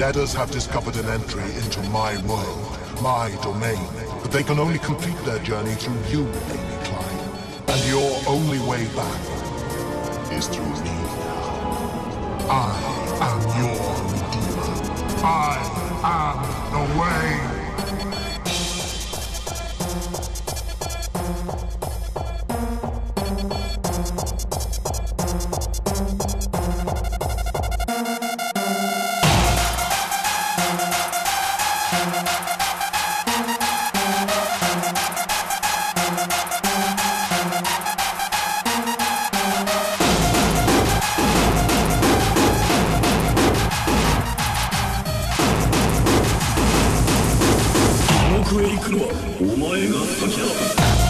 Deaders have discovered an entry into my world, my domain, but they can only complete their journey through you, Amy Klein. And your only way back is through me. I am your redeemer. I am the way. へ行くのはお前が先だ。